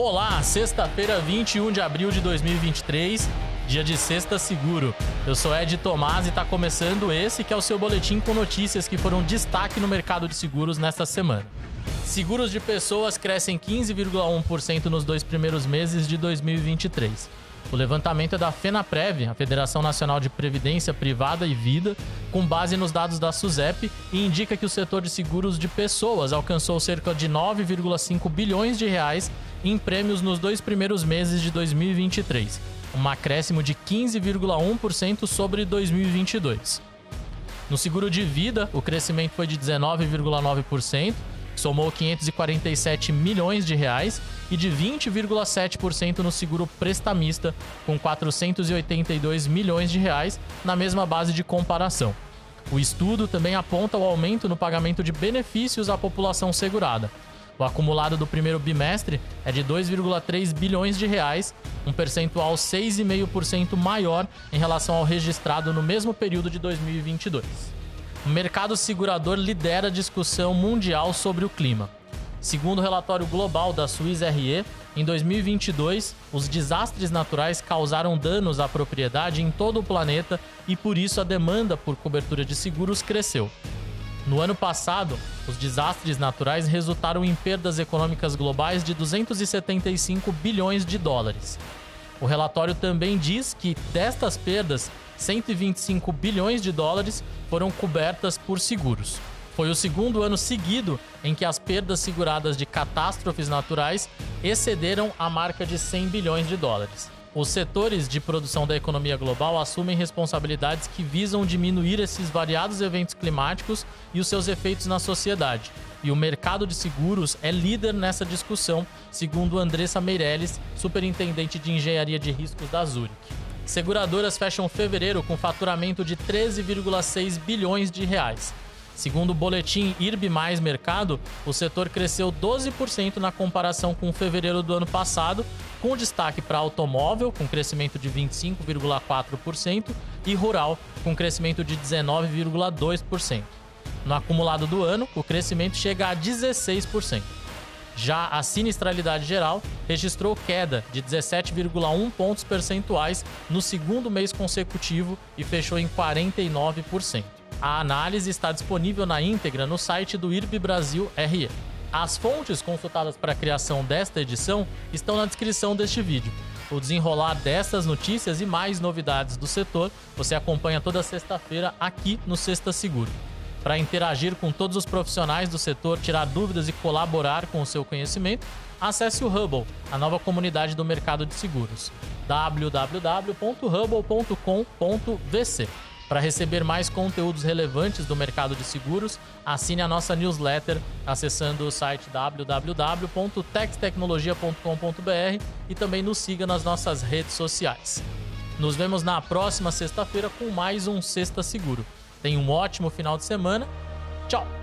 Olá, sexta-feira, 21 de abril de 2023, dia de Sexta Seguro. Eu sou Ed Tomás e está começando esse que é o seu boletim com notícias que foram destaque no mercado de seguros nesta semana. Seguros de pessoas crescem 15,1% nos dois primeiros meses de 2023. O levantamento é da FenaPrev, a Federação Nacional de Previdência Privada e Vida, com base nos dados da SUSEP, e indica que o setor de seguros de pessoas alcançou cerca de 9,5 bilhões de reais em prêmios nos dois primeiros meses de 2023, um acréscimo de 15,1% sobre 2022. No seguro de vida, o crescimento foi de 19,9%, somou 547 milhões de reais e de 20,7% no seguro prestamista, com 482 milhões de reais na mesma base de comparação. O estudo também aponta o aumento no pagamento de benefícios à população segurada. O acumulado do primeiro bimestre é de 2,3 bilhões de reais, um percentual 6,5% maior em relação ao registrado no mesmo período de 2022. O mercado segurador lidera a discussão mundial sobre o clima. Segundo o relatório global da Swiss RE, em 2022, os desastres naturais causaram danos à propriedade em todo o planeta e por isso a demanda por cobertura de seguros cresceu. No ano passado, os desastres naturais resultaram em perdas econômicas globais de 275 bilhões de dólares. O relatório também diz que destas perdas, 125 bilhões de dólares foram cobertas por seguros. Foi o segundo ano seguido em que as perdas seguradas de catástrofes naturais excederam a marca de 100 bilhões de dólares. Os setores de produção da economia global assumem responsabilidades que visam diminuir esses variados eventos climáticos e os seus efeitos na sociedade. E o mercado de seguros é líder nessa discussão, segundo Andressa Meirelles, superintendente de engenharia de riscos da Zurich. Seguradoras fecham fevereiro com faturamento de 13,6 bilhões de reais. Segundo o boletim IRB Mais Mercado, o setor cresceu 12% na comparação com fevereiro do ano passado, com destaque para automóvel, com crescimento de 25,4%, e rural, com crescimento de 19,2%. No acumulado do ano, o crescimento chega a 16%. Já a sinistralidade geral registrou queda de 17,1 pontos percentuais no segundo mês consecutivo e fechou em 49%. A análise está disponível na íntegra no site do IRB Brasil RE. As fontes consultadas para a criação desta edição estão na descrição deste vídeo. O desenrolar destas notícias e mais novidades do setor você acompanha toda sexta-feira aqui no Sexta Seguro. Para interagir com todos os profissionais do setor, tirar dúvidas e colaborar com o seu conhecimento, acesse o Hubble, a nova comunidade do mercado de seguros. www.hubble.com.vc. Para receber mais conteúdos relevantes do mercado de seguros, assine a nossa newsletter acessando o site www.textecnologia.com.br e também nos siga nas nossas redes sociais. Nos vemos na próxima sexta-feira com mais um Sexta Seguro. Tenha um ótimo final de semana. Tchau!